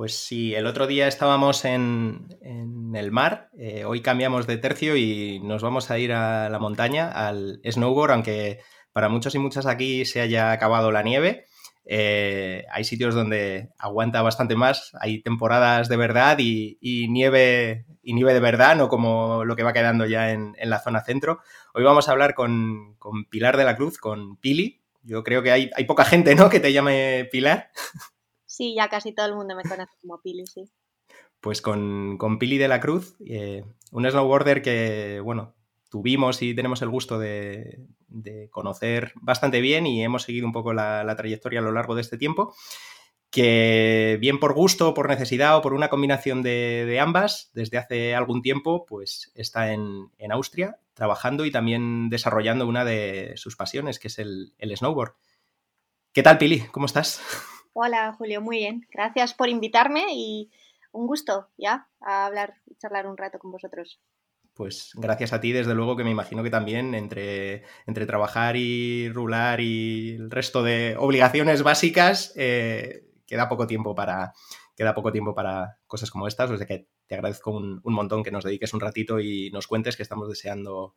Pues sí, el otro día estábamos en, el mar, eh, hoy cambiamos de tercio y nos vamos a ir a la montaña, al snowboard, aunque para muchos y muchas aquí se haya acabado la nieve. Eh, hay sitios donde aguanta bastante más, hay temporadas de verdad y, nieve y nieve de verdad, no como lo que va quedando ya en, la zona centro. Hoy vamos a hablar con, Pilar de la Cruz, con Pili. Yo creo que hay, hay poca gente, ¿no? Que te llame Pilar. Sí, ya casi todo el mundo me conoce como Pili, sí. Pues con, Pili de la Cruz, eh, un snowboarder que, bueno, tuvimos y tenemos el gusto de, conocer bastante bien y hemos seguido un poco la, trayectoria a lo largo de este tiempo, que bien por gusto, por necesidad o por una combinación de, ambas, desde hace algún tiempo, pues está en, Austria trabajando y también desarrollando una de sus pasiones, que es el, el snowboard. ¿Qué tal, Pili? ¿Cómo estás? Hola, Julio, muy bien. Gracias por invitarme y un gusto ya a hablar y charlar un rato con vosotros. Pues gracias a ti, desde luego que me imagino que también entre, entre trabajar y rular y el resto de obligaciones básicas eh, queda poco tiempo para queda poco tiempo para cosas como estas, o sea que te agradezco un, montón que nos dediques un ratito y nos cuentes que estamos deseando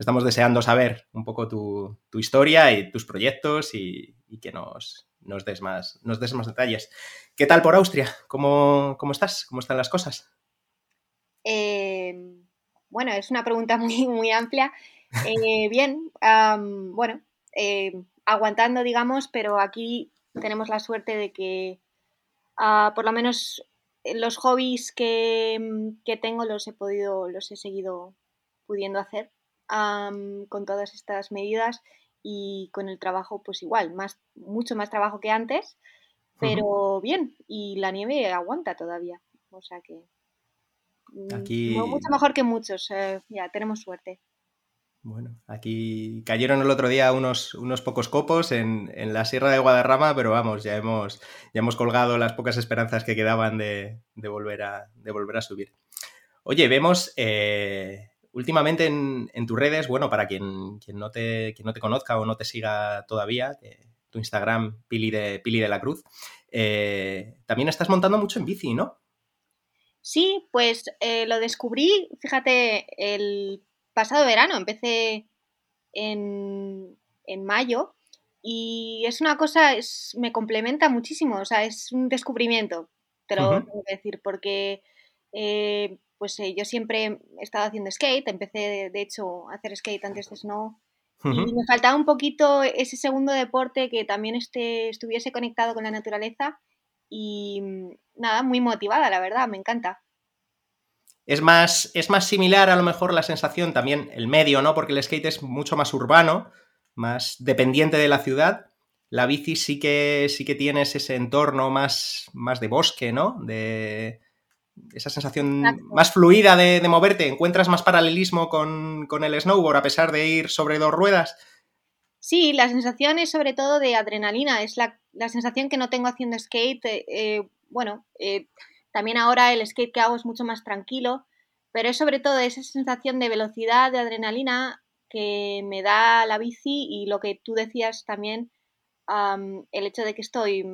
estamos deseando saber un poco tu, historia y tus proyectos y que nos, nos des más, nos des más detalles. ¿Qué tal por Austria? ¿Cómo, estás? ¿Cómo están las cosas? Em, bueno, es una pregunta muy, muy amplia. Eh, bien, bueno, em, aguantando, digamos, pero aquí tenemos la suerte de que ah, por lo menos los hobbies que, que, tengo los he podido, los he seguido pudiendo hacer con todas estas medidas y con el trabajo pues igual, más, mucho más trabajo que antes, pero bien, y la nieve aguanta todavía, o sea que mm, aquí... mucho mejor que muchos, eh, ya tenemos suerte. Bueno, aquí cayeron el otro día unos, unos pocos copos en, la Sierra de Guadarrama, pero vamos, ya hemos, ya hemos colgado las pocas esperanzas que quedaban de, volver, a, de volver a subir. Oye, vemos eh, últimamente en, tus redes, bueno, para quien, no te, no te conozca o no te siga todavía, tu Instagram, Pili de, Pili de la Cruz, eh, también estás montando mucho en bici, ¿no? Sí, pues eh, lo descubrí, fíjate, el pasado verano, empecé en, mayo y es una cosa, es, me complementa muchísimo, o sea, es un descubrimiento, te lo tengo que decir, porque eh, pues eh, yo siempre he estado haciendo skate, empecé de, hecho a hacer skate antes de snow y me faltaba un poquito ese segundo deporte que también esté, estuviese conectado con la naturaleza y mm, nada, muy motivada, la verdad, me encanta. Es más, es más similar a lo mejor la sensación también el medio, ¿no? Porque el skate es mucho más urbano, más dependiente de la ciudad. La bici sí que sí que tienes ese entorno más, más de bosque, ¿no? De, esa sensación más fluida de, moverte, ¿encuentras más paralelismo con, el snowboard a pesar de ir sobre dos ruedas? Sí, la sensación es sobre todo de adrenalina, es la, sensación que no tengo haciendo skate. Eh, eh, bueno, eh, también ahora el skate que hago es mucho más tranquilo, pero es sobre todo esa sensación de velocidad, de adrenalina que me da la bici y lo que tú decías también, el hecho de que estoy,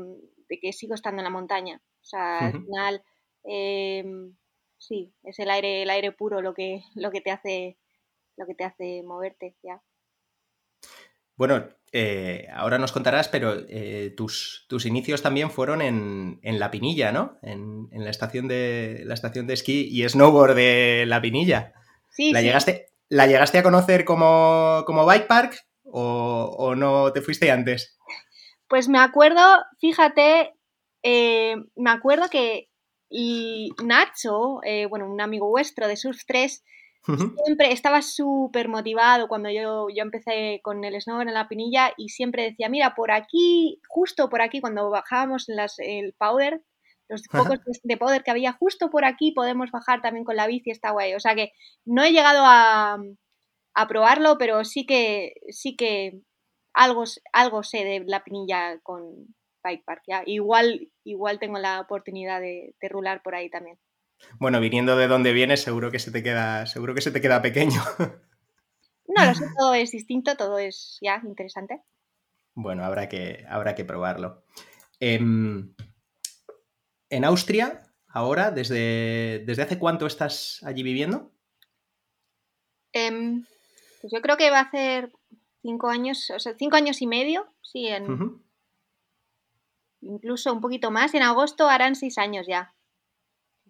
de que sigo estando en la montaña. O sea, al final Em, sí, es el aire, el aire puro lo que, lo que te hace, lo que te hace moverte, ya. Bueno, eh, ahora nos contarás, pero eh, tus, tus, inicios también fueron en, La Pinilla, ¿no? En, la, estación de, la estación de esquí y snowboard de La Pinilla. Sí, ¿La, Llegaste, ¿La llegaste a conocer como, como bike park o, o, no te fuiste antes? Pues me acuerdo, fíjate, eh, me acuerdo que y Nacho, eh, bueno, un amigo vuestro de Surf 3, siempre estaba súper motivado cuando yo, yo empecé con el snowboard en la pinilla y siempre decía, mira, por aquí, justo por aquí, cuando bajábamos las, el powder, los pocos de powder que había, justo por aquí podemos bajar también con la bici, está guay. O sea que no he llegado a, a probarlo, pero sí que, sí que algo, algo sé de la pinilla con, bike park. ¿ya? Igual, igual tengo la oportunidad de, rular por ahí también. Bueno, viniendo de donde vienes, seguro que se te queda, seguro que se te queda pequeño. No, lo sé, todo es distinto, todo es ya interesante. Bueno, habrá que, habrá que probarlo. Em, en Austria, ahora, ¿desde, desde hace cuánto estás allí viviendo? Em, pues yo creo que va a ser cinco años, o sea, cinco años y medio, sí, en, incluso un poquito más. En agosto harán seis años ya.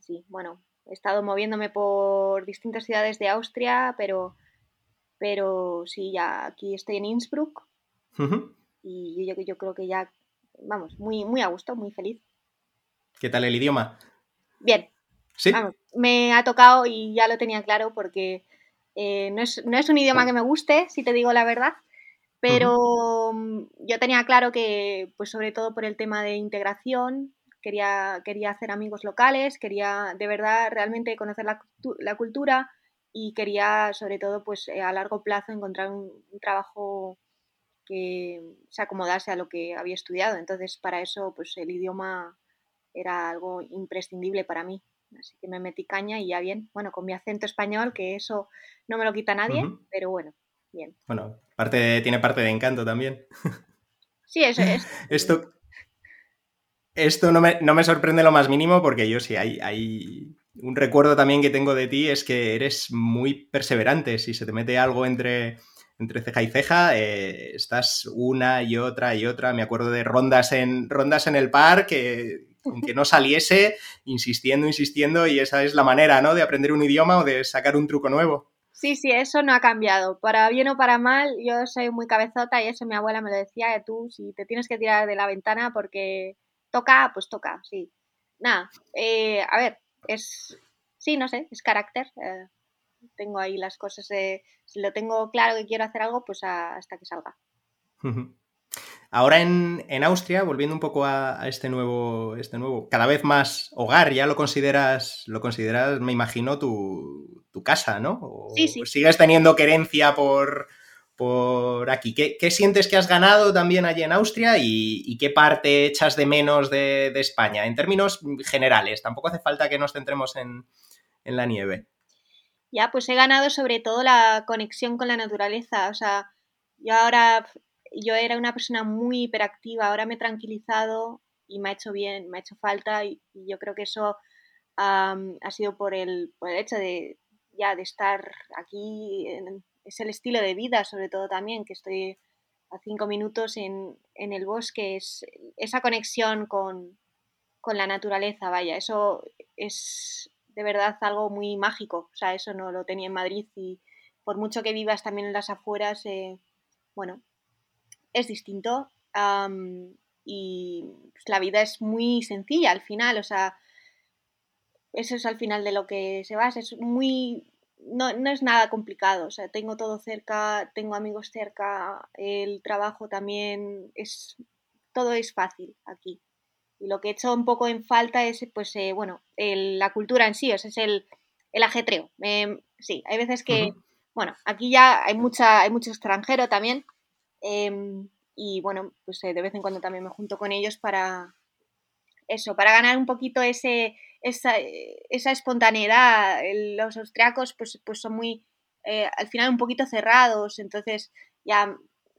Sí, bueno, he estado moviéndome por distintas ciudades de Austria, pero, pero sí, ya aquí estoy en Innsbruck. Y yo, yo, creo que ya, vamos, muy, muy a gusto, muy feliz. ¿Qué tal el idioma? Bien. Sí. me ha tocado y ya lo tenía claro porque eh, no, es, no, es, un idioma que me guste, si te digo la verdad, pero mm, yo tenía claro que, pues sobre todo por el tema de integración, quería, quería hacer amigos locales, quería de verdad realmente conocer la, la cultura y quería sobre todo pues eh, a largo plazo encontrar un, trabajo que se acomodase a lo que había estudiado. Entonces para eso pues el idioma era algo imprescindible para mí. Así que me metí caña y ya bien, bueno, con mi acento español, que eso no me lo quita nadie, pero bueno, bien. Bueno, parte tiene parte de encanto también. Sí, eso es. Esto, esto no, me, sorprende lo más mínimo porque yo sí, hay, hay un recuerdo también que tengo de ti es que eres muy perseverante. Si se te mete algo entre, entre ceja y ceja, eh, estás una y otra y otra. Me acuerdo de rondas en, rondas en el parque aunque no saliese, insistiendo, insistiendo, y esa es la manera, ¿no? De aprender un idioma o de sacar un truco nuevo. Sí, sí, eso no ha cambiado. Para bien o para mal, yo soy muy cabezota y eso mi abuela me lo decía, de tú, si te tienes que tirar de la ventana porque toca, pues toca, sí. Nada, eh, a ver, es, sí, no sé, es carácter. Eh, tengo ahí las cosas de, si lo tengo claro que quiero hacer algo, pues hasta que salga. Ahora en, Austria, volviendo un poco a, este nuevo, este nuevo, cada vez más hogar, ya lo consideras, lo consideras, me imagino, tu, casa, ¿no? sí, sí. ¿Sigues teniendo querencia por, por aquí? ¿Qué, sientes que has ganado también allí en Austria y, qué parte echas de menos de, España? En términos generales, tampoco hace falta que nos centremos en, en la nieve. Ya, pues he ganado sobre todo la conexión con la naturaleza. O sea, yo ahora yo era una persona muy hiperactiva, ahora me he tranquilizado y me ha hecho bien, me ha hecho falta y, yo creo que eso ha sido por el, por el, hecho de ya de estar aquí, es el estilo de vida sobre todo también, que estoy a cinco minutos en, en el bosque, es esa conexión con, con, la naturaleza, vaya, eso es de verdad algo muy mágico, o sea, eso no lo tenía en Madrid y por mucho que vivas también en las afueras, eh, bueno, es distinto y pues, la vida es muy sencilla al final, o sea, eso es al final de lo que se basa, es muy, no, no, es nada complicado, o sea, tengo todo cerca, tengo amigos cerca, el trabajo también, es, todo es fácil aquí. Y lo que he hecho un poco en falta es, pues, eh, bueno, la cultura en sí, o sea, es el, el ajetreo. Em, sí, hay veces que, bueno, aquí ya hay, mucha, hay mucho extranjero también, Em, y bueno, pues eh, de vez en cuando también me junto con ellos para eso, para ganar un poquito ese, esa, eh, esa espontaneidad. Los austriacos pues, pues son muy, eh, al final un poquito cerrados, entonces ya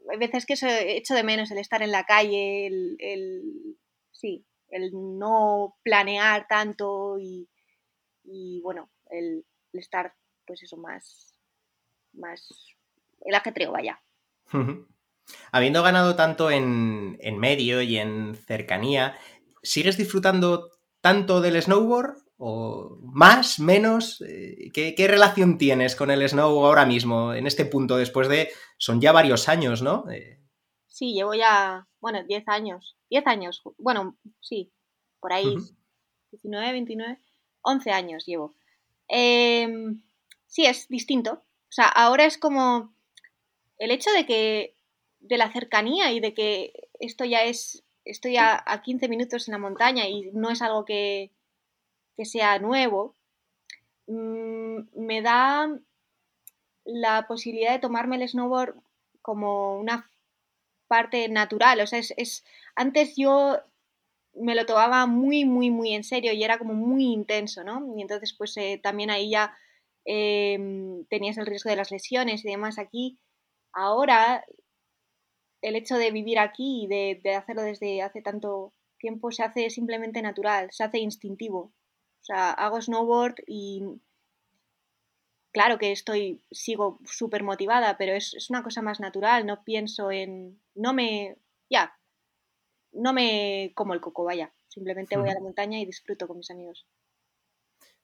hay veces que eso echo de menos el estar en la calle, el, el sí, el no planear tanto y, y bueno, el, estar pues eso más, más el ajetreo, vaya. Habiendo ganado tanto en, medio y en cercanía, ¿sigues disfrutando tanto del snowboard? ¿O más, menos? Eh, ¿Qué, relación tienes con el snowboard ahora mismo, en este punto, después de... Son ya varios años, ¿no? Eh, sí, llevo ya, bueno, 10 años. 10 años, bueno, sí, por ahí. 19, 29, 11 años llevo. Em, sí, es distinto. O sea, ahora es como el hecho de que de la cercanía y de que esto ya es, estoy a, a 15 minutos en la montaña y no es algo que, sea nuevo, mm, me da la posibilidad de tomarme el snowboard como una parte natural. O sea, es, antes yo me lo tomaba muy, muy, muy en serio y era como muy intenso, ¿no? Y entonces, pues eh, también ahí ya em, tenías el riesgo de las lesiones y demás. Aquí, ahora el hecho de vivir aquí y de, hacerlo desde hace tanto tiempo se hace simplemente natural, se hace instintivo. O sea, hago snowboard y claro que estoy, sigo súper motivada, pero es, es, una cosa más natural, no pienso en, no me, ya, no me como el coco, vaya, simplemente voy a la montaña y disfruto con mis amigos.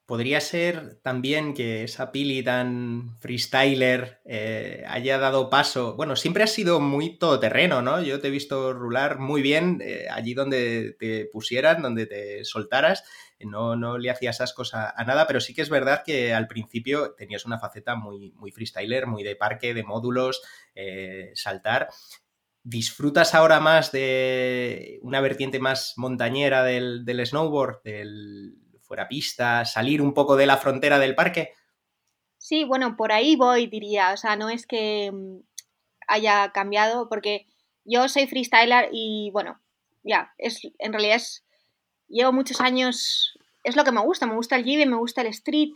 Podría ser también que esa Pili tan freestyler eh, haya dado paso. Bueno, siempre has sido muy todoterreno, ¿no? Yo te he visto rular muy bien eh, allí donde te pusieran, donde te soltaras. No, no le hacías ascos a, a, nada, pero sí que es verdad que al principio tenías una faceta muy, muy freestyler, muy de parque, de módulos, eh, saltar. ¿Disfrutas ahora más de una vertiente más montañera del, del snowboard, del fuera pista, salir un poco de la frontera del parque? Sí, bueno, por ahí voy, diría. O sea, no es que mm, haya cambiado, porque yo soy freestyler y bueno, ya, es, en realidad es, llevo muchos años, es lo que me gusta, me gusta el jive, me gusta el street.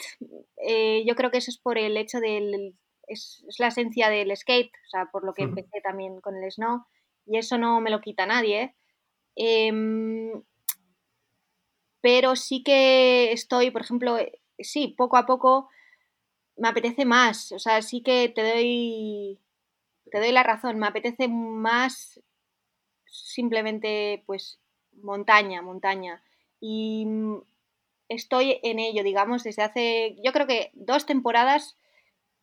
Eh, yo creo que eso es por el hecho del, es, es, la esencia del skate, o sea, por lo que empecé también con el snow, y eso no me lo quita nadie. Eh, pero sí que estoy, por ejemplo, eh, sí, poco a poco me apetece más, o sea, sí que te doy, te doy la razón, me apetece más simplemente, pues, montaña, montaña. Y mm, estoy en ello, digamos, desde hace, yo creo que dos temporadas,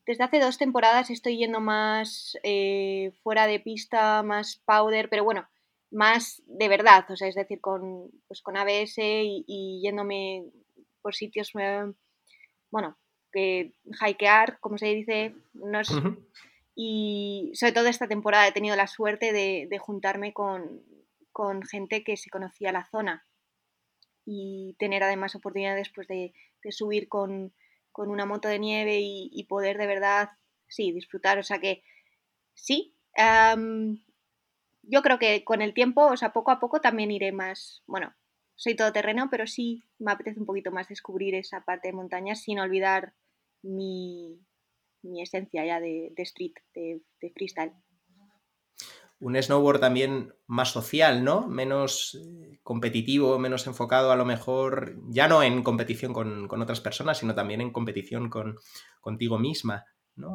desde hace dos temporadas estoy yendo más eh, fuera de pista, más powder, pero bueno, más de verdad, o sea, es decir, con, pues con ABS y, yéndome por sitios, eh, bueno, que hikear, como se dice, no es, y sobre todo esta temporada he tenido la suerte de, juntarme con, con, gente que se conocía la zona y tener además oportunidades pues, de, de subir con, con, una moto de nieve y, poder de verdad, sí, disfrutar, o sea que sí, yo creo que con el tiempo, o sea, poco a poco también iré más, bueno, soy todoterreno, pero sí me apetece un poquito más descubrir esa parte de montañas sin olvidar mi, mi esencia ya de, de street, de, de, freestyle. Un snowboard también más social, ¿no? Menos eh, competitivo, menos enfocado a lo mejor, ya no en competición con, con otras personas, sino también en competición con, contigo misma.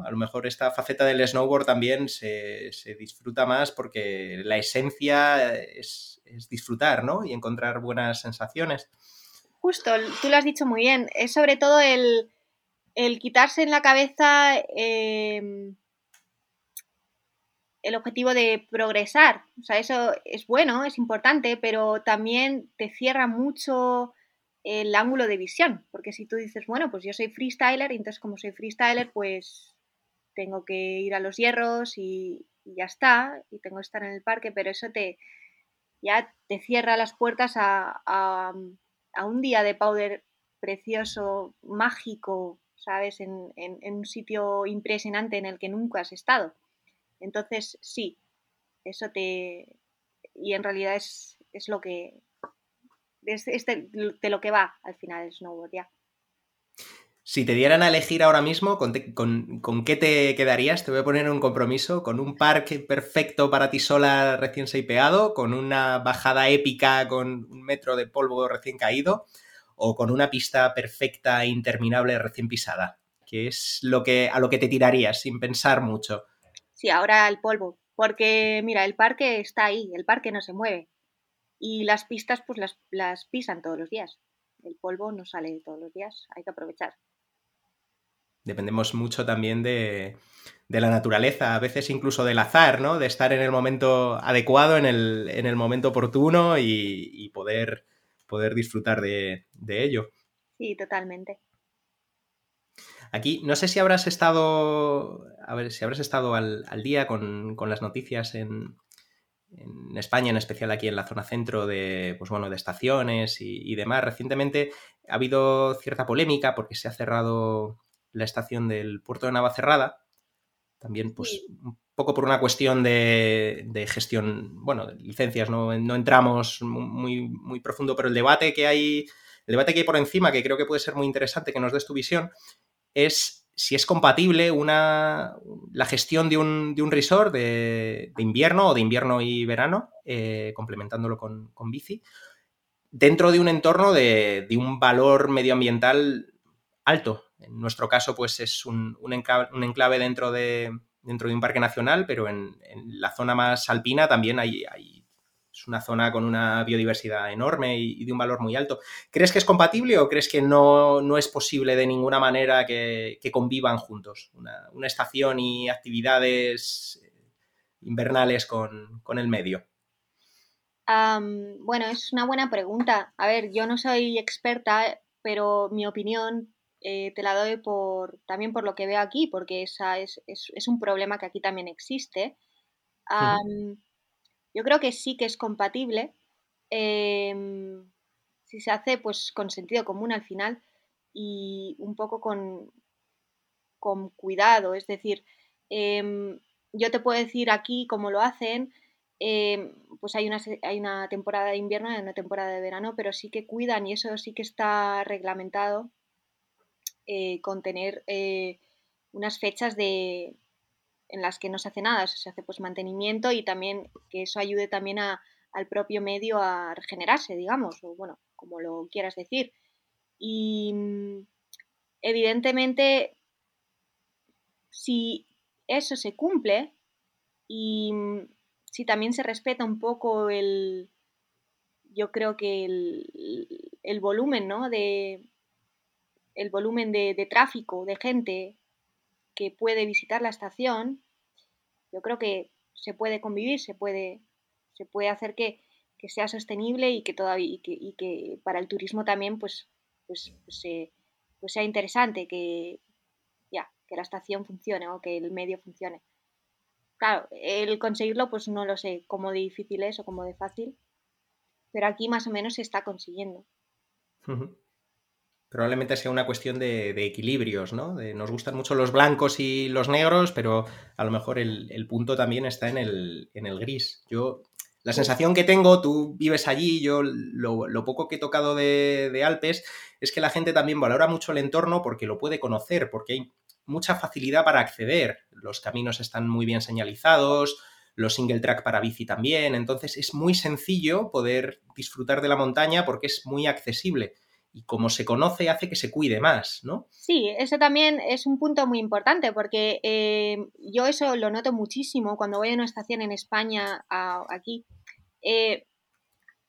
A lo mejor esta faceta del snowboard también se, disfruta más porque la esencia es, disfrutar, ¿no? Y encontrar buenas sensaciones. Justo, tú lo has dicho muy bien. Es sobre todo el, quitarse en la cabeza em, el objetivo de progresar. O sea, eso es bueno, es importante, pero también te cierra mucho el ángulo de visión, porque si tú dices, bueno, pues yo soy freestyler, y entonces como soy freestyler, pues tengo que ir a los hierros y, ya está, y tengo que estar en el parque, pero eso te ya te cierra las puertas a, un día de powder precioso, mágico, ¿sabes? En, un sitio impresionante en el que nunca has estado. Entonces, sí, eso te... Y en realidad es, lo que... Es, de, lo que va al final el snowboard, ya. Si te dieran a elegir ahora mismo, ¿con, qué te quedarías? Te voy a poner un compromiso, con un parque perfecto para ti sola recién seipeado, con una bajada épica con un metro de polvo recién caído, o con una pista perfecta e interminable recién pisada. ¿Qué es lo que, a lo que te tirarías sin pensar mucho? Sí, ahora el polvo, porque mira, el parque está ahí, el parque no se mueve. Y las pistas pues las, las pisan todos los días. El polvo no sale todos los días, hay que aprovechar dependemos mucho también de, la naturaleza, a veces incluso del azar, ¿no? De estar en el momento adecuado, en el, momento oportuno y, poder, poder disfrutar de, ello. Sí, totalmente. Aquí, no sé si habrás estado, a ver, si habrás estado al, día con, las noticias en, en, España, en especial aquí en la zona centro de, pues bueno, de estaciones y, y demás. Recientemente ha habido cierta polémica porque se ha cerrado la estación del puerto de Navacerrada, también pues un poco por una cuestión de, gestión, bueno, de licencias, no, entramos muy, muy profundo, pero el debate que hay, el debate que hay por encima, que creo que puede ser muy interesante que nos des tu visión, es si es compatible una, la gestión de un, de un resort de, invierno o de invierno y verano, eh, complementándolo con, con bici, dentro de un entorno de, un valor medioambiental alto. En nuestro caso, pues es un, enclave, dentro, de, dentro de un parque nacional, pero en, la zona más alpina también hay, es una zona con una biodiversidad enorme y, de un valor muy alto. ¿Crees que es compatible o crees que no, es posible de ninguna manera que, convivan juntos una, estación y actividades invernales con el medio? bueno, es una buena pregunta. A ver, yo no soy experta, pero mi opinión eh, te la doy por, también por lo que veo aquí, porque esa es, un problema que aquí también existe. Yo creo que sí que es compatible em, si se hace pues con sentido común al final y un poco con, con cuidado. Es decir, em, yo te puedo decir aquí cómo lo hacen, Em, pues hay una, hay una temporada de invierno y una temporada de verano, pero sí que cuidan y eso sí que está reglamentado eh, con tener eh, unas fechas de, en las que no se hace nada, se hace pues mantenimiento y también que eso ayude también al propio medio a regenerarse, digamos, o bueno, como lo quieras decir. Y mm, evidentemente, si eso se cumple y mm, si también se respeta un poco el, yo creo que el, volumen, ¿no? De, el volumen de, tráfico, de gente que puede visitar la estación, yo creo que se puede convivir, se puede, se puede hacer que, sea sostenible y que, todavía, y que, para el turismo también pues, pues, pues, pues, sea interesante que, ya, que la estación funcione o que el medio funcione. Claro, el conseguirlo, pues no lo sé cómo de difícil es o cómo de fácil, pero aquí más o menos se está consiguiendo. Probablemente sea una cuestión de, equilibrios, ¿no? nos gustan mucho los blancos y los negros, pero a lo mejor el, punto también está en el, gris. Yo, la sensación que tengo, tú vives allí, yo lo, poco que he tocado de, de, Alpes, es que la gente también valora mucho el entorno porque lo puede conocer, porque hay mucha facilidad para acceder. Los caminos están muy bien señalizados, los single track para bici también, entonces es muy sencillo poder disfrutar de la montaña porque es muy accesible y como se conoce hace que se cuide más, ¿no? Sí, eso también es un punto muy importante porque eh, yo eso lo noto muchísimo cuando voy a una estación en España aquí. Eh,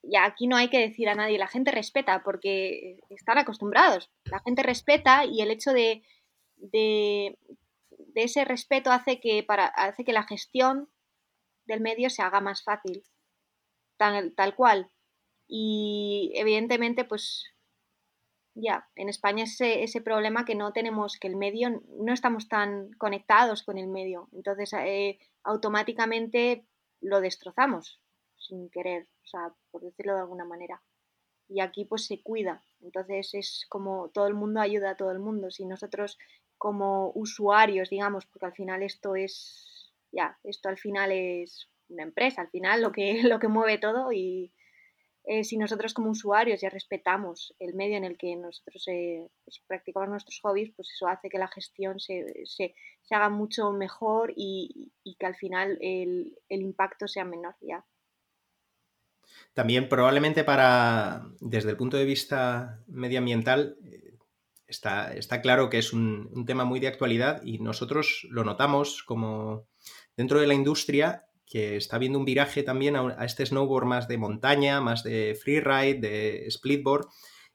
y aquí no hay que decir a nadie, la gente respeta porque están acostumbrados, la gente respeta y el hecho de de, ese respeto hace que, para, hace que la gestión del medio se haga más fácil, tal, tal cual. Y evidentemente, pues ya, en España es ese, ese, problema que no tenemos, que el medio, no estamos tan conectados con el medio. Entonces, eh, automáticamente lo destrozamos sin querer, o sea, por decirlo de alguna manera. Y aquí pues se cuida. Entonces es como todo el mundo ayuda a todo el mundo. Si nosotros como usuarios, digamos, porque al final esto es, ya, esto al final es una empresa, al final lo que, lo que mueve todo y eh, si nosotros como usuarios ya respetamos el medio en el que nosotros eh, practicamos nuestros hobbies, pues eso hace que la gestión se, se, se haga mucho mejor y, y, que al final el, el impacto sea menor ya. También probablemente para, desde el punto de vista medioambiental, está, está claro que es un, tema muy de actualidad y nosotros lo notamos como dentro de la industria que está viendo un viraje también a, este snowboard más de montaña, más de freeride, de splitboard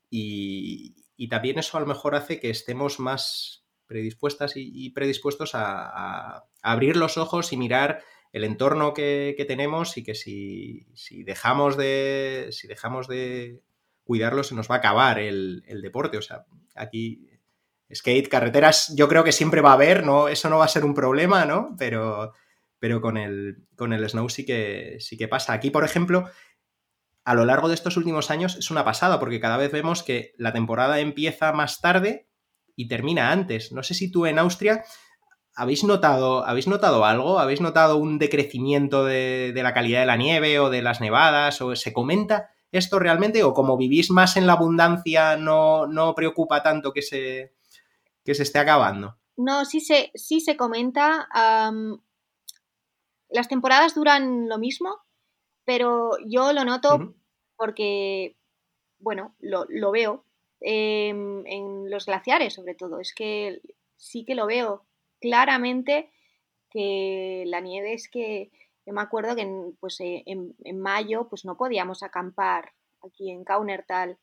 y, también eso a lo mejor hace que estemos más predispuestas y, predispuestos a, abrir los ojos y mirar el entorno que, tenemos y que si, si, dejamos de si dejamos de cuidarlo se nos va a acabar el, deporte. O sea, aquí skate, carreteras, yo creo que siempre va a haber, ¿no? Eso no va a ser un problema, ¿no? Pero, pero con, el, con el snow sí que, sí que pasa. Aquí, por ejemplo, a lo largo de estos últimos años es una pasada, porque cada vez vemos que la temporada empieza más tarde y termina antes. No sé si tú en Austria habéis notado, ¿habéis notado algo? ¿Habéis notado un decrecimiento de, de la calidad de la nieve o de las nevadas? ¿O se comenta esto realmente o como vivís más en la abundancia no, no preocupa tanto que se, que se esté acabando? No, sí se, sí se comenta. Las temporadas duran lo mismo, pero yo lo noto porque bueno, lo, lo veo em, en los glaciares sobre todo. Es que sí que lo veo claramente que la nieve es que yo me acuerdo que en, pues, eh, en, en mayo pues no podíamos acampar aquí en Kaunertal.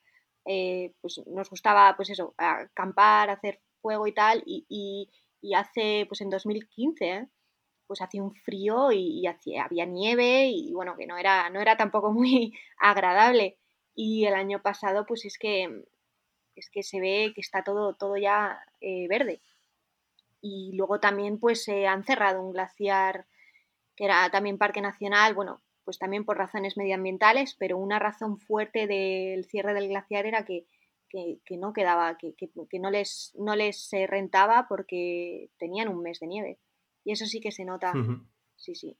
Eh, pues nos gustaba pues eso, acampar, hacer fuego y tal, y, y, y hace pues en 2015, ¿eh? Pues hacía un frío y, hacía, había nieve y bueno, que no era, no era tampoco muy agradable. Y el año pasado, pues es que, es que se ve que está todo, todo ya eh, verde. Y luego también pues se han cerrado un glaciar que era también parque nacional, bueno, pues también por razones medioambientales, pero una razón fuerte del cierre del glaciar era que, que, no quedaba, que, que, no les, no les rentaba porque tenían un mes de nieve. Y eso sí que se nota. Sí, sí.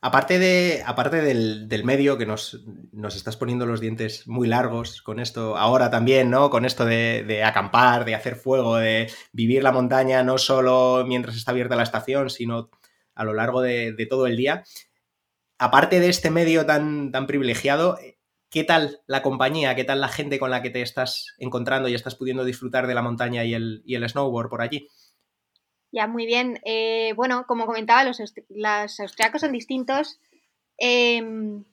Aparte, de, aparte del, medio, que nos, nos, estás poniendo los dientes muy largos con esto, ahora también, ¿no? Con esto de, acampar, de hacer fuego, de vivir la montaña, no solo mientras está abierta la estación, sino a lo largo de, todo el día. Aparte de este medio tan, tan privilegiado, ¿qué tal la compañía? ¿Qué tal la gente con la que te estás encontrando y estás pudiendo disfrutar de la montaña y el, y el snowboard por allí? Ya, muy bien. Eh, bueno, como comentaba, los, austriacos son distintos, em,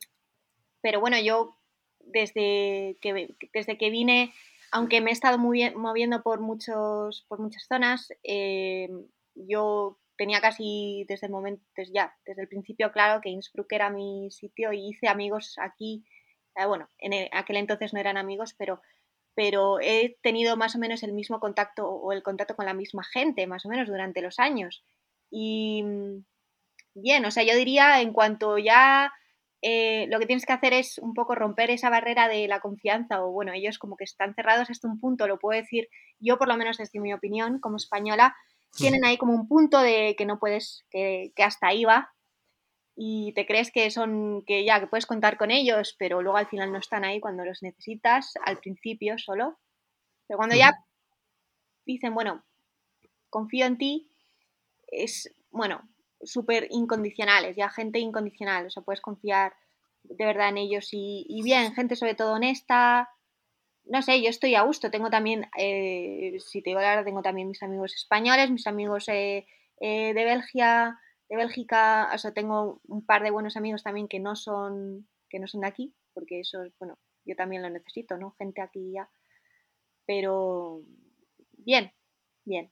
pero bueno, yo desde que, desde que vine, aunque me he estado muy moviendo por, muchos, por muchas zonas, em, yo tenía casi desde el momento, ya, desde el principio claro que Innsbruck era mi sitio y hice amigos aquí. Eh, bueno, en aquel entonces no eran amigos, pero pero he tenido más o menos el mismo contacto o el contacto con la misma gente, más o menos durante los años. Y mm, bien, o sea, yo diría en cuanto ya eh, lo que tienes que hacer es un poco romper esa barrera de la confianza, o bueno, ellos como que están cerrados hasta un punto, lo puedo decir yo por lo menos desde mi opinión como española, tienen ahí como un punto de que no puedes, que, que hasta ahí va, y te crees que son, que ya, que puedes contar con ellos, pero luego al final no están ahí cuando los necesitas, al principio solo. Pero cuando ya dicen, bueno, confío en ti, es, bueno, súper incondicionales, ya gente incondicional, o sea, puedes confiar de verdad en ellos y, bien, gente sobre todo honesta, no sé, yo estoy a gusto, tengo también, eh, si te digo la verdad, tengo también mis amigos españoles, mis amigos eh, eh, de Bélgica, de Bélgica, o sea, tengo un par de buenos amigos también que no son, que no son de aquí, porque eso, bueno, yo también lo necesito, ¿no? Gente aquí ya. Pero bien, bien.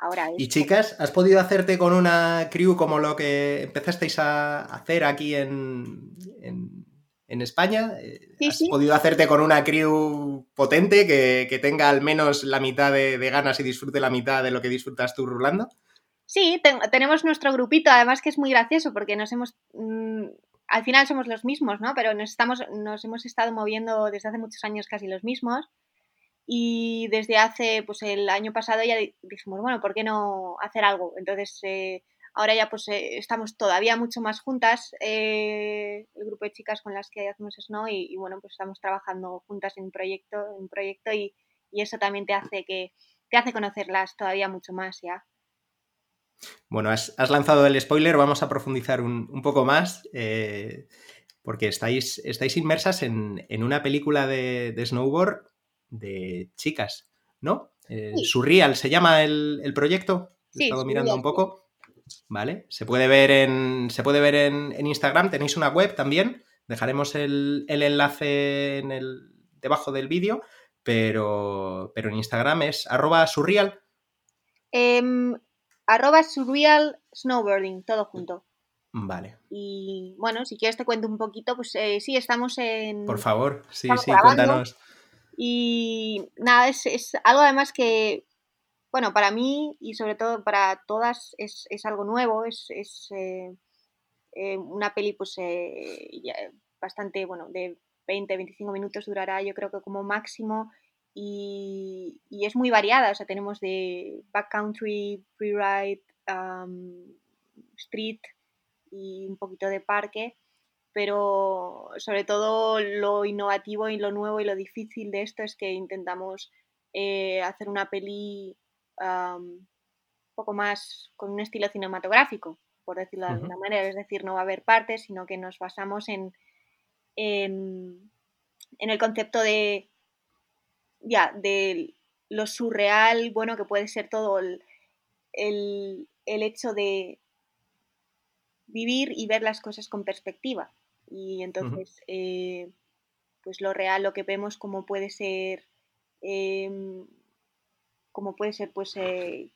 Ahora ¿Y chicas, has podido hacerte con una crew como lo que empezasteis a hacer aquí en, en, España? ¿Has podido hacerte con una crew potente que, tenga al menos la mitad de, de, ganas y disfrute la mitad de lo que disfrutas tú rulando? Sí, tenemos nuestro grupito, además que es muy gracioso porque nos hemos... Mm, al final somos los mismos, ¿no? Pero nos, estamos, nos hemos estado moviendo desde hace muchos años casi los mismos y desde hace, pues el año pasado ya dijimos, bueno, ¿por qué no hacer algo? Entonces, eh, ahora ya pues eh, estamos todavía mucho más juntas, eh, el grupo de chicas con las que hacemos Snow y, bueno, pues estamos trabajando juntas en un proyecto, en proyecto y, y eso también te hace que te hace conocerlas todavía mucho más ya. Bueno, has, lanzado el spoiler, vamos a profundizar un, poco más, eh, porque estáis, estáis inmersas en, una película de, snowboard de chicas, ¿no? Eh, Surreal se llama el, proyecto, he estado mirando un poco. Vale, se puede ver en, se puede ver en, Instagram, tenéis una web también, dejaremos el, enlace en el, debajo del vídeo, pero, pero en Instagram es arroba surreal. Em, arroba surreal snowboarding, todo junto. Vale. Y bueno, si quieres te cuento un poquito, pues eh, sí, estamos en... Por favor, sí, sí, cuéntanos. Y nada, es, algo además que, bueno, para mí y sobre todo para todas es, algo nuevo, es, eh, eh, una peli pues bastante, bueno, de 20, 25 minutos durará yo creo que como máximo y, es muy variada, o sea, tenemos de backcountry, freeride, um, street y un poquito de parque, pero sobre todo lo innovativo y lo nuevo y lo difícil de esto es que intentamos eh, hacer una peli um, un poco más con un estilo cinematográfico, por decirlo de alguna manera, es decir, no va a haber partes, sino que nos basamos en en, el concepto de, ya, de lo surreal, bueno, que puede ser todo el, hecho de vivir y ver las cosas con perspectiva. Y entonces, eh, pues lo real, lo que vemos como puede ser, em, como puede ser, pues, eh,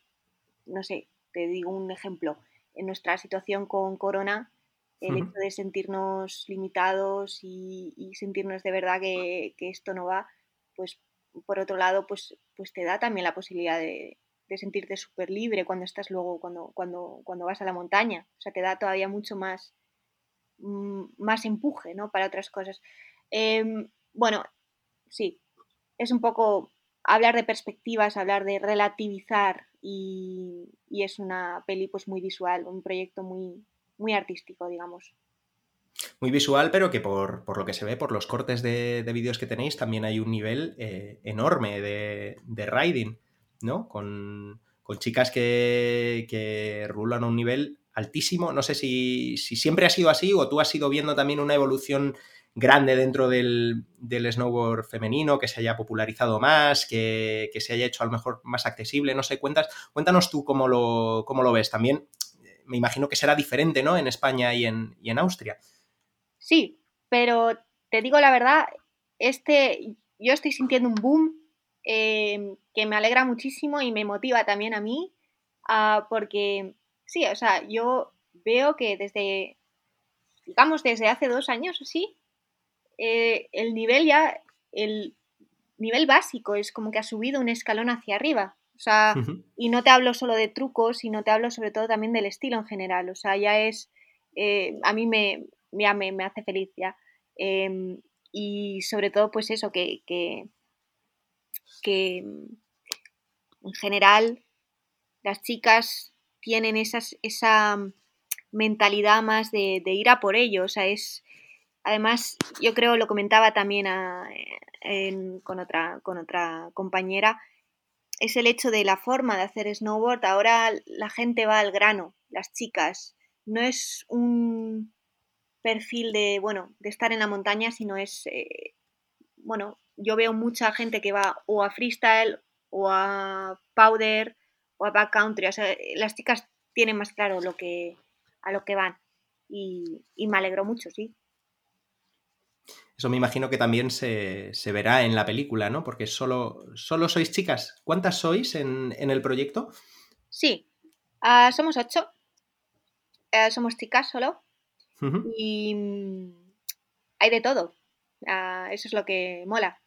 no sé, te digo un ejemplo, en nuestra situación con Corona, el hecho de sentirnos limitados y, sentirnos de verdad que, esto no va, pues por otro lado, pues, pues te da también la posibilidad de, sentirte súper libre cuando estás luego, cuando, cuando, cuando vas a la montaña. O sea, te da todavía mucho más, mm, más empuje, ¿no? Para otras cosas. Em, bueno, sí, es un poco hablar de perspectivas, hablar de relativizar y, es una peli pues muy visual, un proyecto muy, muy artístico, digamos. Muy visual, pero que por, lo que se ve, por los cortes de, vídeos que tenéis, también hay un nivel eh, enorme de, de, riding, ¿no? Con, chicas que, que, rulan a un nivel altísimo. No sé si, si, siempre ha sido así o tú has ido viendo también una evolución grande dentro del, snowboard femenino, que se haya popularizado más, que, se haya hecho a lo mejor más accesible, no sé, cuentas, cuéntanos tú cómo lo, cómo lo ves. También eh, me imagino que será diferente, ¿no? En España y en, en Austria. Sí, pero te digo la verdad, este, yo estoy sintiendo un boom eh, que me alegra muchísimo y me motiva también a mí, ah, porque sí, o sea, yo veo que desde, digamos, desde hace dos años o sí, eh, el nivel ya, el nivel básico es como que ha subido un escalón hacia arriba. O sea, y no te hablo solo de trucos, sino te hablo sobre todo también del estilo en general. O sea, ya es, eh, a mí me, me, hace feliz ya. Em, y sobre todo, pues eso, que, que, en general las chicas tienen esas, esa mentalidad más de, de ir a por ello. O sea, es, Además, yo creo, lo comentaba también con, otra, con otra compañera, es el hecho de la forma de hacer snowboard. Ahora la gente va al grano, las chicas. No es un perfil de, bueno, de estar en la montaña, sino es, eh, bueno, yo veo mucha gente que va o a freestyle o a powder o a backcountry. O sea, las chicas tienen más claro lo que, a lo que van. Y, y me alegro mucho, sí. Eso me imagino que también se, verá en la película, ¿no? Porque solo, solo sois chicas. ¿Cuántas sois en, el proyecto? Sí, ah, somos ocho. Eh, somos chicas solo. Y mm, hay de todo. Ah, eso es lo que mola.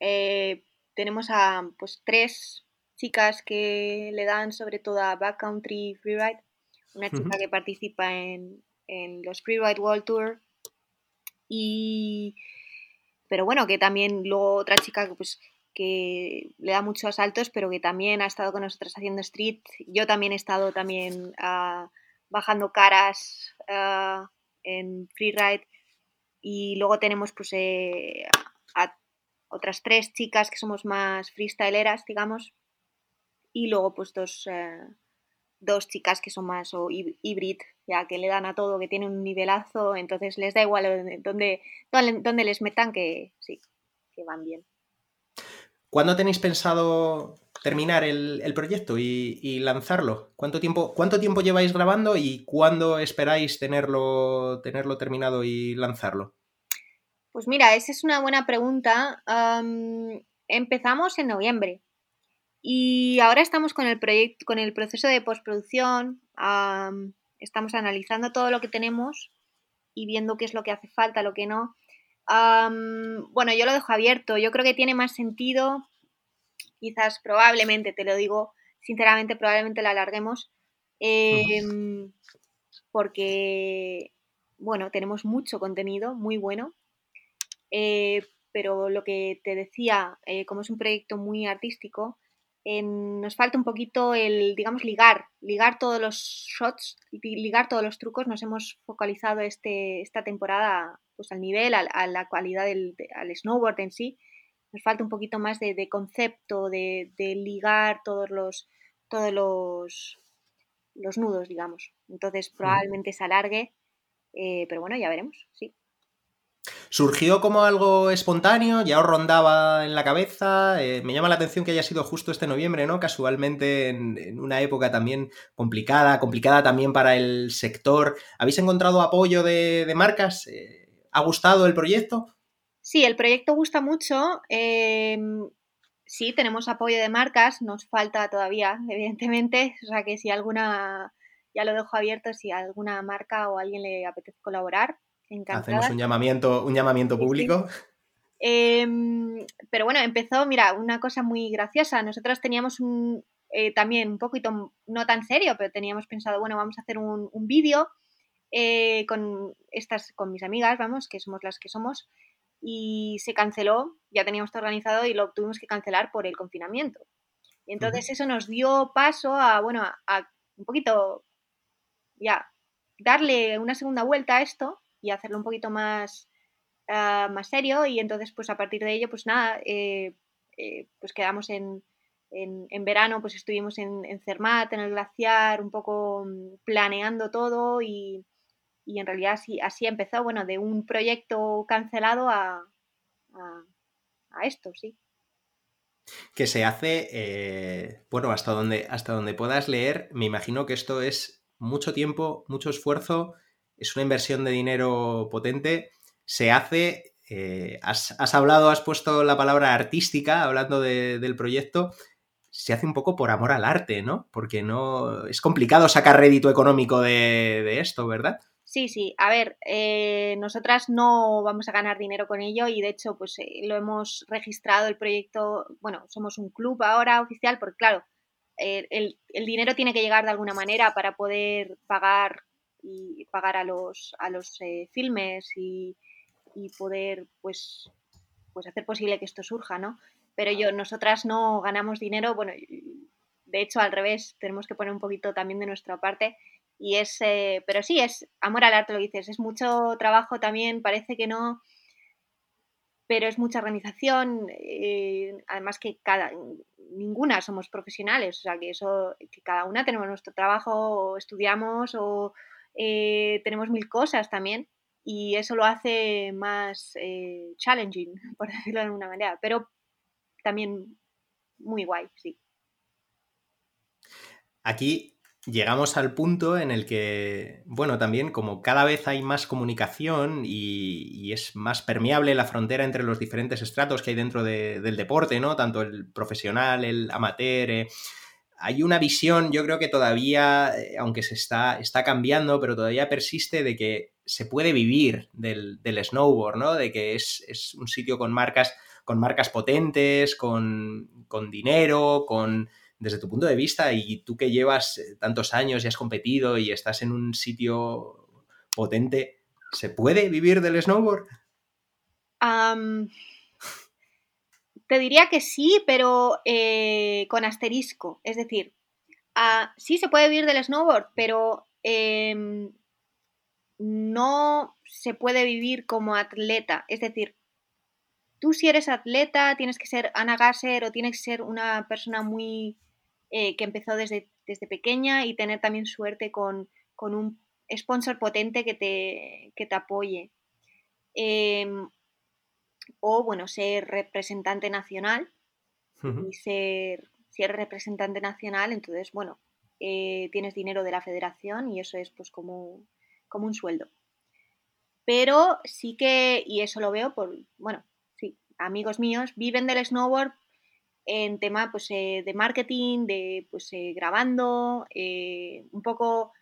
Eh, tenemos a pues tres chicas que le dan sobre todo a backcountry freeride. Una chica que participa en, en los Freeride World Tour y, pero bueno, que también luego otra chica que, pues, que le da muchos asaltos, pero que también ha estado con nosotros haciendo street. Yo también he estado también ah, bajando caras uh, en freeride. Y luego tenemos pues eh, a otras tres chicas que somos más freestyleras, digamos. Y luego pues dos, eh, dos chicas que son más o híbrid, ya que le dan a todo, que tienen un nivelazo, entonces les da igual donde, donde, les metan que sí, que van bien. ¿Cuándo tenéis pensado terminar el, proyecto y, lanzarlo? ¿Cuánto tiempo, ¿Cuánto tiempo lleváis grabando y cuándo esperáis tenerlo, tenerlo terminado y lanzarlo? Pues mira, esa es una buena pregunta. empezamos en noviembre. Y ahora estamos con el proyecto, con el proceso de postproducción, estamos analizando todo lo que tenemos y viendo qué es lo que hace falta, lo que no. bueno, yo lo dejo abierto. Yo creo que tiene más sentido, quizás probablemente, te lo digo sinceramente, probablemente la alarguemos, em, porque, bueno, tenemos mucho contenido muy bueno. Eh, pero lo que te decía, eh, como es un proyecto muy artístico, nos falta un poquito el, digamos, ligar, ligar todos los shots, ligar todos los trucos. Nos hemos focalizado este, esta temporada pues, al nivel, a, la cualidad del al snowboard en sí. Nos falta un poquito más de, concepto, de, ligar todos los, todos los, los nudos, digamos. Entonces probablemente se alargue, eh, pero bueno, ya veremos, sí. ¿Surgió como algo espontáneo? ¿Ya os rondaba en la cabeza? Eh, me llama la atención que haya sido justo este noviembre, ¿no? Casualmente en, una época también complicada, complicada también para el sector. ¿Habéis encontrado apoyo de, marcas? Eh, ¿Ha gustado el proyecto? Sí, el proyecto gusta mucho. Em, sí, tenemos apoyo de marcas, nos falta todavía, evidentemente. O sea que si alguna, ya lo dejo abierto, si alguna marca o alguien le apetece colaborar, Hacemos un llamamiento, un llamamiento público. Em, pero bueno, empezó, mira, una cosa muy graciosa. Nosotros teníamos un, eh, también un poquito, no tan serio, pero teníamos pensado, bueno, vamos a hacer un, vídeo eh, con estas, con mis amigas, vamos, que somos las que somos, y se canceló, ya teníamos todo organizado y lo tuvimos que cancelar por el confinamiento. Y entonces eso nos dio paso a, bueno, a un poquito, ya, darle una segunda vuelta a esto y hacerlo un poquito más, ah, más serio y entonces pues a partir de ello pues nada, eh, eh, pues quedamos en, en, verano, pues estuvimos en, en, Cermat, en el glaciar, un poco mm, planeando todo y, y en realidad así, así empezó, bueno, de un proyecto cancelado a, a, esto, sí. Que se hace, eh, bueno, hasta donde, hasta donde puedas leer, me imagino que esto es mucho tiempo, mucho esfuerzo es una inversión de dinero potente, se hace, eh, has, hablado, has puesto la palabra artística hablando del proyecto, se hace un poco por amor al arte, ¿no? Porque no es complicado sacar rédito económico de, esto, ¿verdad? Sí, sí. A ver, eh, nosotras no vamos a ganar dinero con ello y de hecho, pues eh, lo hemos registrado el proyecto. Bueno, somos un club ahora oficial, porque claro, el, el, dinero tiene que llegar de alguna manera para poder pagar y pagar a los, a los eh, filmes y, poder pues, pues hacer posible que esto surja, ¿no? Pero yo, nosotras no ganamos dinero, bueno, de hecho al revés, tenemos que poner un poquito también de nuestra parte y es, eh, pero sí, es amor al arte lo dices, es mucho trabajo también, parece que no, pero es mucha organización, eh, además que cada, ninguna somos profesionales, o sea que eso, que cada una tenemos nuestro trabajo, o estudiamos o, eh, tenemos mil cosas también y eso lo hace más eh, challenging, por decirlo de alguna manera, pero también muy guay, sí. Aquí llegamos al punto en el que, bueno, también como cada vez hay más comunicación y, es más permeable la frontera entre los diferentes estratos que hay dentro del deporte, ¿no? Tanto el profesional, el amateur. Eh, hay una visión, yo creo que todavía, eh, aunque se está, está cambiando, pero todavía persiste de que se puede vivir del, snowboard, ¿no? De que es, un sitio con marcas, con marcas potentes, con, dinero, con. Desde tu punto de vista, y tú que llevas eh, tantos años y has competido y estás en un sitio potente, ¿se puede vivir del snowboard? Te diría que sí, pero eh, con asterisco. Es decir, sí se puede vivir del snowboard, pero em, no se puede vivir como atleta. Es decir, tú si eres atleta tienes que ser Ana Gasser o tienes que ser una persona muy eh, que empezó desde, desde, pequeña y tener también suerte con, un sponsor potente que te, que te apoye. Em, o bueno, ser representante nacional y ser, si eres representante nacional, entonces, bueno, eh, tienes dinero de la federación y eso es pues como, como un sueldo. Pero sí que, y eso lo veo por, bueno, sí, amigos míos viven del snowboard en tema pues, eh, de marketing, de pues eh, grabando, un poco,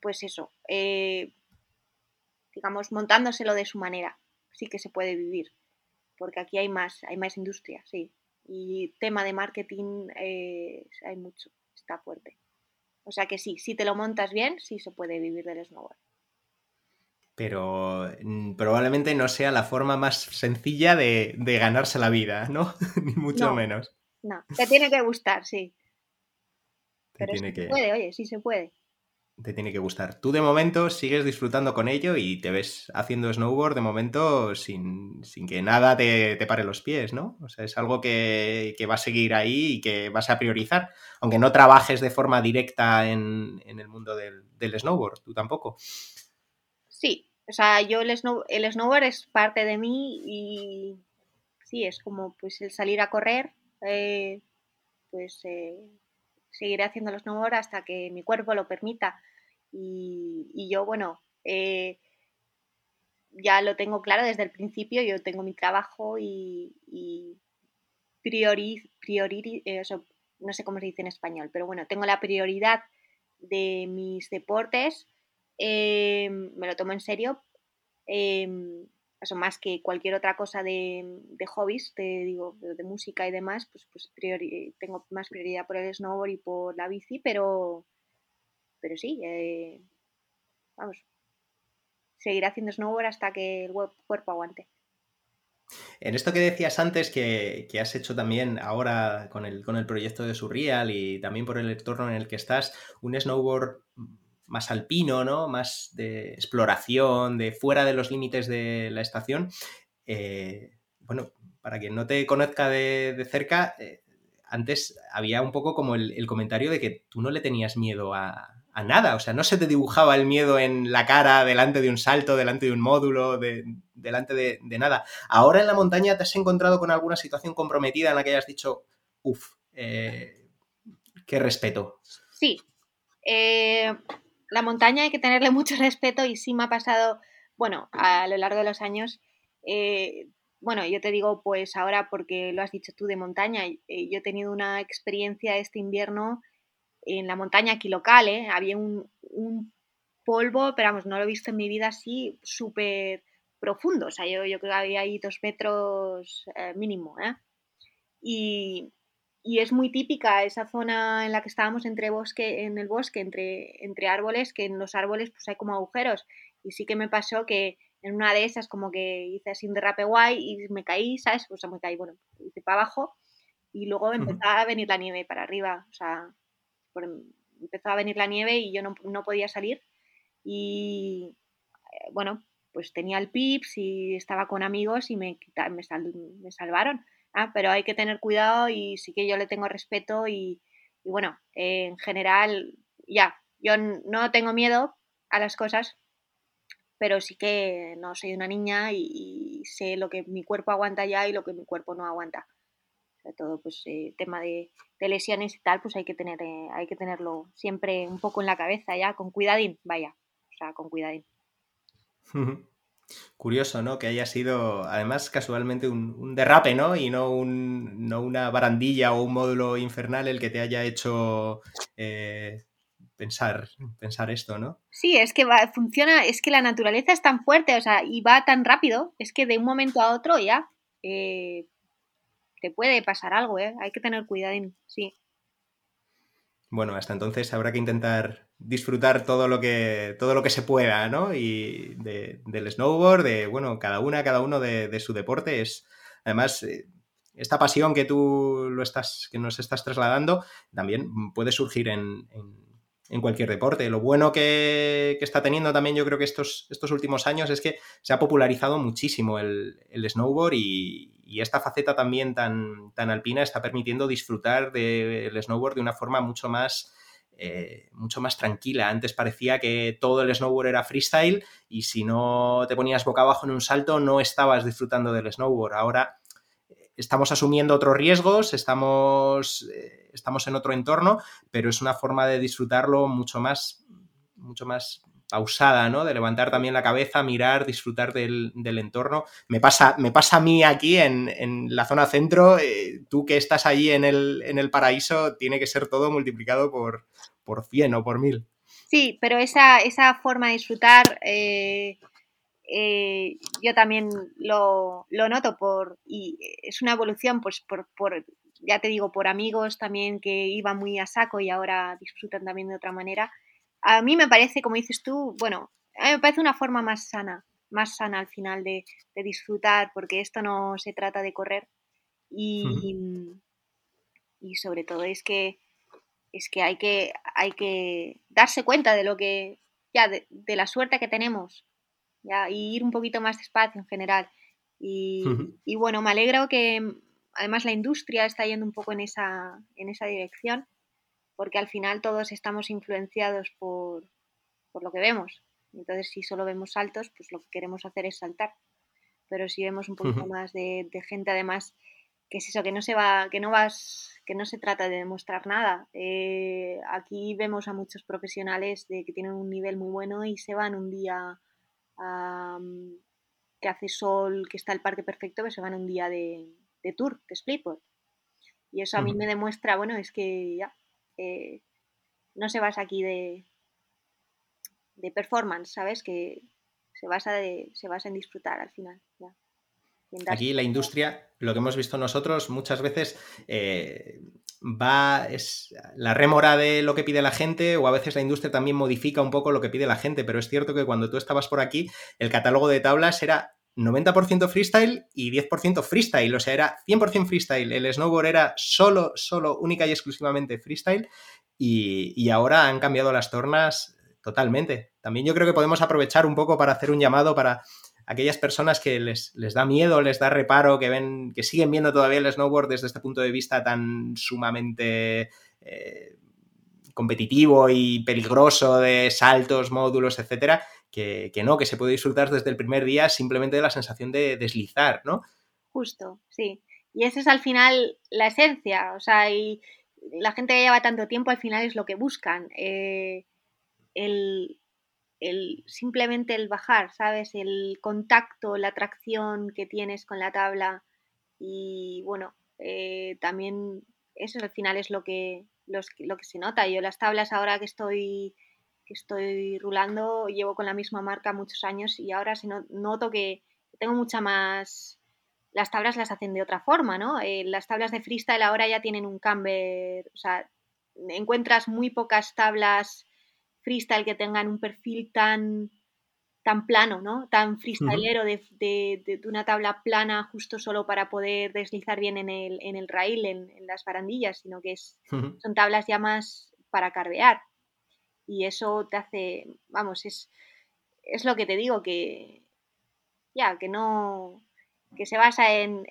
pues eso, digamos, montándoselo de su manera sí que se puede vivir, porque aquí hay más, hay más industria, sí. Y tema de marketing eh, hay mucho, está fuerte. O sea que sí, si te lo montas bien, sí se puede vivir del snowboard. Pero mm, probablemente no sea la forma más sencilla de, ganarse la vida, ¿no? Ni mucho menos. No, te tiene que gustar, sí. Pero sí se puede, oye, sí se puede te tiene que gustar. Tú de momento sigues disfrutando con ello y te ves haciendo snowboard de momento sin, que nada te, pare los pies, ¿no? O sea, es algo que, va a seguir ahí y que vas a priorizar, aunque no trabajes de forma directa en, el mundo del, snowboard, tú tampoco. Sí, O sea, yo el, el snowboard es parte de mí y sí, es como pues el salir a correr, eh, pues eh, seguiré haciendo los snowboard hasta que mi cuerpo lo permita. Y, yo, bueno, eh, ya lo tengo claro desde el principio, yo tengo mi trabajo y, y priori, priori no sé cómo se dice en español, pero bueno, tengo la prioridad de mis deportes, me lo tomo en serio, eso más que cualquier otra cosa de, hobbies, te digo, de música y demás, pues, pues tengo más prioridad por el snowboard y por la bici, pero, pero sí, eh, vamos, seguiré haciendo snowboard hasta que el cuerpo aguante. En esto que decías antes, que, has hecho también ahora con el, con el proyecto de Surreal y también por el entorno en el que estás, un snowboard más alpino, ¿no? Más de exploración, de fuera de los límites de la estación. Eh, bueno, para quien no te conozca de, cerca, eh, antes había un poco como el, comentario de que tú no le tenías miedo a, nada, o sea, no se te dibujaba el miedo en la cara delante de un salto, delante de un módulo, delante de, nada. Ahora en la montaña te has encontrado con alguna situación comprometida en la que hayas dicho, uff, eh, qué respeto. Sí, la montaña hay que tenerle mucho respeto y sí me ha pasado, bueno, a lo largo de los años, eh, bueno, yo te digo, pues ahora porque lo has dicho tú de montaña, eh, yo he tenido una experiencia este invierno en la montaña aquí local, ¿eh? había un, polvo, pero vamos, no lo he visto en mi vida así súper profundo, o sea, yo, yo creo que había ahí dos metros mínimo, ¿eh? Y, y es muy típica esa zona en la que estábamos entre bosque, en el bosque, entre, entre árboles, que en los árboles pues hay como agujeros. Y sí que me pasó que en una de esas como que hice así un derrape guay y me caí, ¿sabes? O sea, me caí, bueno, hice para abajo y luego empezó a venir la nieve para arriba. O sea, empezó a venir la nieve y yo no, no podía salir. Y eh, bueno, pues tenía el pips y estaba con amigos y me, me, me salvaron Ah, pero hay que tener cuidado y sí que yo le tengo respeto y, bueno, en general, ya, yo no tengo miedo a las cosas, pero sí que no soy una niña y, sé lo que mi cuerpo aguanta ya y lo que mi cuerpo no aguanta. Sobre todo, pues, eh, tema de, lesiones y tal, pues hay que, tener, eh, hay que tenerlo siempre un poco en la cabeza ya, con cuidadín, vaya, o sea, con cuidadín. Curioso, ¿no? Que haya sido, además, casualmente un, derrape, ¿no? Y no, un, no una barandilla o un módulo infernal el que te haya hecho eh, pensar, pensar esto, ¿no? Sí, es que va, funciona, es que la naturaleza es tan fuerte, o sea, y va tan rápido, es que de un momento a otro ya eh, te puede pasar algo, ¿eh? Hay que tener cuidado, sí. Bueno, hasta entonces habrá que intentar disfrutar todo lo que, todo lo que se pueda, ¿no? Y del snowboard, de, bueno, cada una, cada uno de, su deporte. Es, además, eh, esta pasión que tú lo estás, que nos estás trasladando, también puede surgir en, en, cualquier deporte. Lo bueno que, está teniendo también, yo creo que estos, estos últimos años, es que se ha popularizado muchísimo el, el snowboard y, y, esta faceta también tan, tan alpina está permitiendo disfrutar del snowboard de una forma mucho más eh, mucho más tranquila. Antes parecía que todo el snowboard era freestyle y si no te ponías boca abajo en un salto no estabas disfrutando del snowboard. Ahora eh, estamos asumiendo otros riesgos, estamos, eh, estamos en otro entorno, pero es una forma de disfrutarlo mucho más, mucho más pausada, ¿no? De levantar también la cabeza, mirar, disfrutar del, entorno. Me pasa, me pasa a mí aquí en, la zona centro, eh, tú que estás allí en el, en el, paraíso, tiene que ser todo multiplicado por, por 100 o por 1000. Sí, pero esa, forma de disfrutar, eh, eh, yo también lo, noto por, y es una evolución, pues por, ya te digo, por amigos también que iban muy a saco y ahora disfrutan también de otra manera a mí me parece, como dices tú, bueno, a mí me parece una forma más sana, más sana al final de, disfrutar, porque esto no se trata de correr. Y, y sobre todo es que es que hay que hay que darse cuenta de lo que ya de, la suerte que tenemos ya y ir un poquito más despacio en general. Y, y, bueno me alegro que además la industria está yendo un poco en esa en esa dirección porque al final todos estamos influenciados por, lo que vemos. Entonces, si solo vemos saltos, pues lo que queremos hacer es saltar. Pero si vemos un poquito más de, gente, además, que es eso, que no se va, que no vas, que no se trata de demostrar nada. Eh, aquí vemos a muchos profesionales de que tienen un nivel muy bueno y se van un día que hace sol, que está el parque perfecto, que se van un día de, tour, de splitboard. Y eso a mí me demuestra, bueno, es que ya, eh, no se basa aquí de, de performance, ¿sabes? Que se basa, de, se basa en disfrutar al final. Aquí la industria, lo que hemos visto nosotros muchas veces eh, va, es la rémora de lo que pide la gente o a veces la industria también modifica un poco lo que pide la gente, pero es cierto que cuando tú estabas por aquí, el catálogo de tablas era 90% freestyle y 10% freestyle, o sea, era 100% freestyle. El snowboard era solo, solo, única y exclusivamente freestyle y, y ahora han cambiado las tornas Totalmente. También yo creo que podemos aprovechar un poco para hacer un llamado para aquellas personas que les, les, da miedo, les da reparo, que ven, que siguen viendo todavía el snowboard desde este punto de vista tan sumamente eh, competitivo y peligroso de saltos, módulos, etcétera, que, no, que se puede disfrutar desde el primer día simplemente de la sensación de deslizar, ¿no? Justo, sí. Y esa es al final la esencia, o sea, la gente que lleva tanto tiempo al final es lo que buscan. Eh, el, simplemente el bajar, ¿sabes? El contacto, la atracción que tienes con la tabla y bueno, eh, también eso al final es lo que, lo que se nota. Yo las tablas ahora que estoy, que estoy rulando llevo con la misma marca muchos años y ahora se noto que tengo mucha más... Las tablas las hacen de otra forma, ¿no? Eh, las tablas de freestyle ahora ya tienen un camber, o sea, encuentras muy pocas tablas freestyle que tengan un perfil tan, tan plano, ¿no? Tan freestylero de, una tabla plana justo solo para poder deslizar bien en el, en el rail, en, las barandillas, sino que es, son tablas ya más para carvear. Y eso te hace, vamos, es, es lo que te digo, que ya, que no, que se basa en,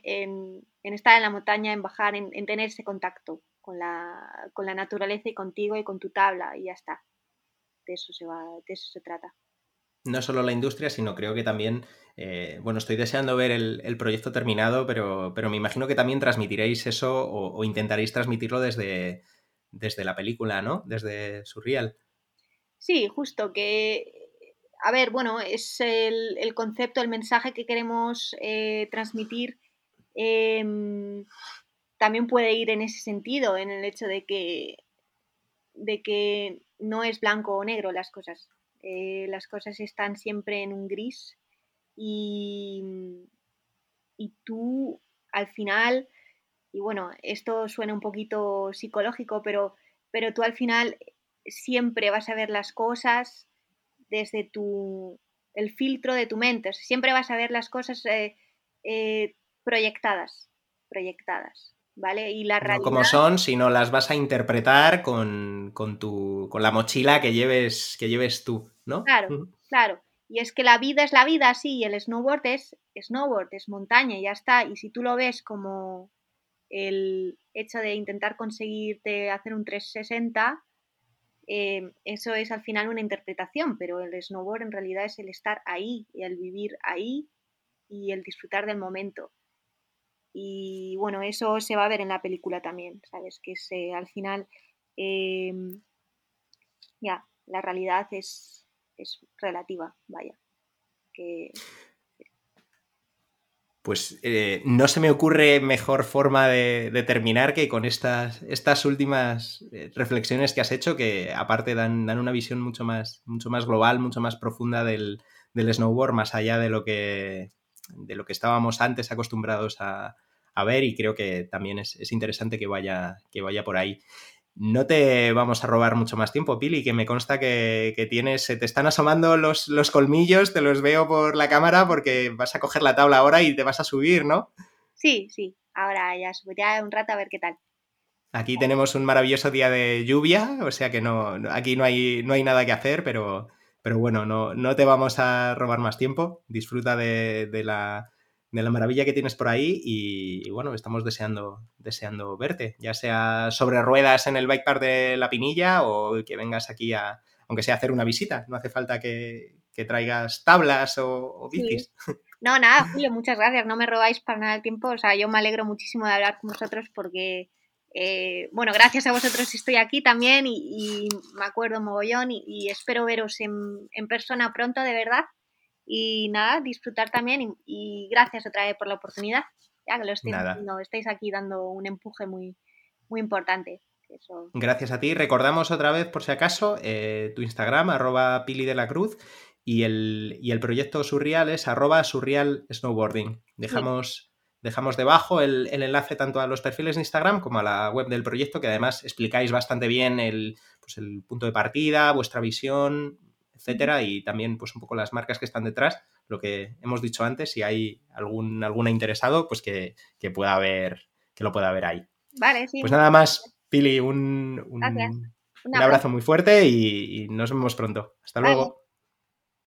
estar en la montaña, en bajar, en, tener ese contacto con la, con la naturaleza y contigo y con tu tabla y ya está de eso se va, de eso se trata. No solo la industria, sino creo que también, eh, bueno, estoy deseando ver el, proyecto terminado, pero, pero, me imagino que también transmitiréis eso o, intentaréis transmitirlo desde, desde la película, ¿no? Desde Surreal. Sí, justo, que, a ver, bueno, es el, concepto, el mensaje que queremos eh, transmitir. Em, también puede ir en ese sentido, en el hecho de que, de que no es blanco o negro las cosas. Eh, las cosas están siempre en un gris y, y tú al final, y bueno, esto suena un poquito psicológico, pero, pero tú al final siempre vas a ver las cosas desde tu, el filtro de tu mente, siempre vas a ver las cosas eh, eh, proyectadas, proyectadas. ¿vale? Y la realidad... No como son, sino las vas a interpretar con, tu, con la mochila que lleves, que lleves tú, ¿no? Claro, claro. Y es que la vida es la vida, sí, y el snowboard es snowboard, es montaña y ya está. Y si tú lo ves como el hecho de intentar conseguirte hacer un 360, eh, eso es al final una interpretación, pero el snowboard en realidad es el estar ahí, el vivir ahí y el disfrutar del momento. Y bueno, eso se va a ver en la película también, ¿sabes? Que al final, em, ya, la realidad es, relativa, vaya. Pues eh, no se me ocurre mejor forma de, terminar que con estas, estas últimas eh, reflexiones que has hecho, que aparte dan, dan, una visión mucho más, mucho más global, mucho más profunda del, del snowboard, más allá de lo que, de lo que estábamos antes acostumbrados a, a ver y creo que también es, interesante que vaya, que vaya por ahí. No te vamos a robar mucho más tiempo, Pili, que me consta que, tienes, se te están asomando los, los, colmillos, te los veo por la cámara porque vas a coger la tabla ahora y te vas a subir, ¿no? Sí, sí, ahora ya subiré un rato a ver qué tal. Aquí tenemos un maravilloso día de lluvia, o sea que no, aquí no hay, no hay nada que hacer, pero, pero bueno, no, no te vamos a robar más tiempo. Disfruta de la, de la maravilla que tienes por ahí y, bueno, estamos deseando, deseando verte, ya sea sobre ruedas en el Bike Park de La Pinilla o que vengas aquí a, aunque sea a hacer una visita, no hace falta que, que traigas tablas o, bicis. No, nada, Julio, muchas gracias. No me robáis para nada el tiempo. O sea, yo me alegro muchísimo de hablar con vosotros porque, eh, bueno, gracias a vosotros estoy aquí también y, me acuerdo mogollón y, espero veros en, persona pronto, de verdad. Y nada, disfrutar también y, gracias otra vez por la oportunidad. Ya que lo estáis haciendo, estáis aquí dando un empuje muy, muy importante. Gracias a ti. Recordamos otra vez, por si acaso, eh, tu Instagram, arroba Pili de la Cruz, y el, el proyecto Surreal es arroba Surreal Snowboarding. Dejamos, dejamos debajo el, enlace tanto a los perfiles de Instagram como a la web del proyecto, que además explicáis bastante bien el, pues el punto de partida, vuestra visión, etcétera, y también pues un poco las marcas que están detrás, lo que hemos dicho antes, si hay algún alguna interesado, pues que, pueda ver, que lo pueda ver ahí. Vale, sí. Pues nada más, Pili, un, un, abrazo muy fuerte y, nos vemos pronto. Hasta luego.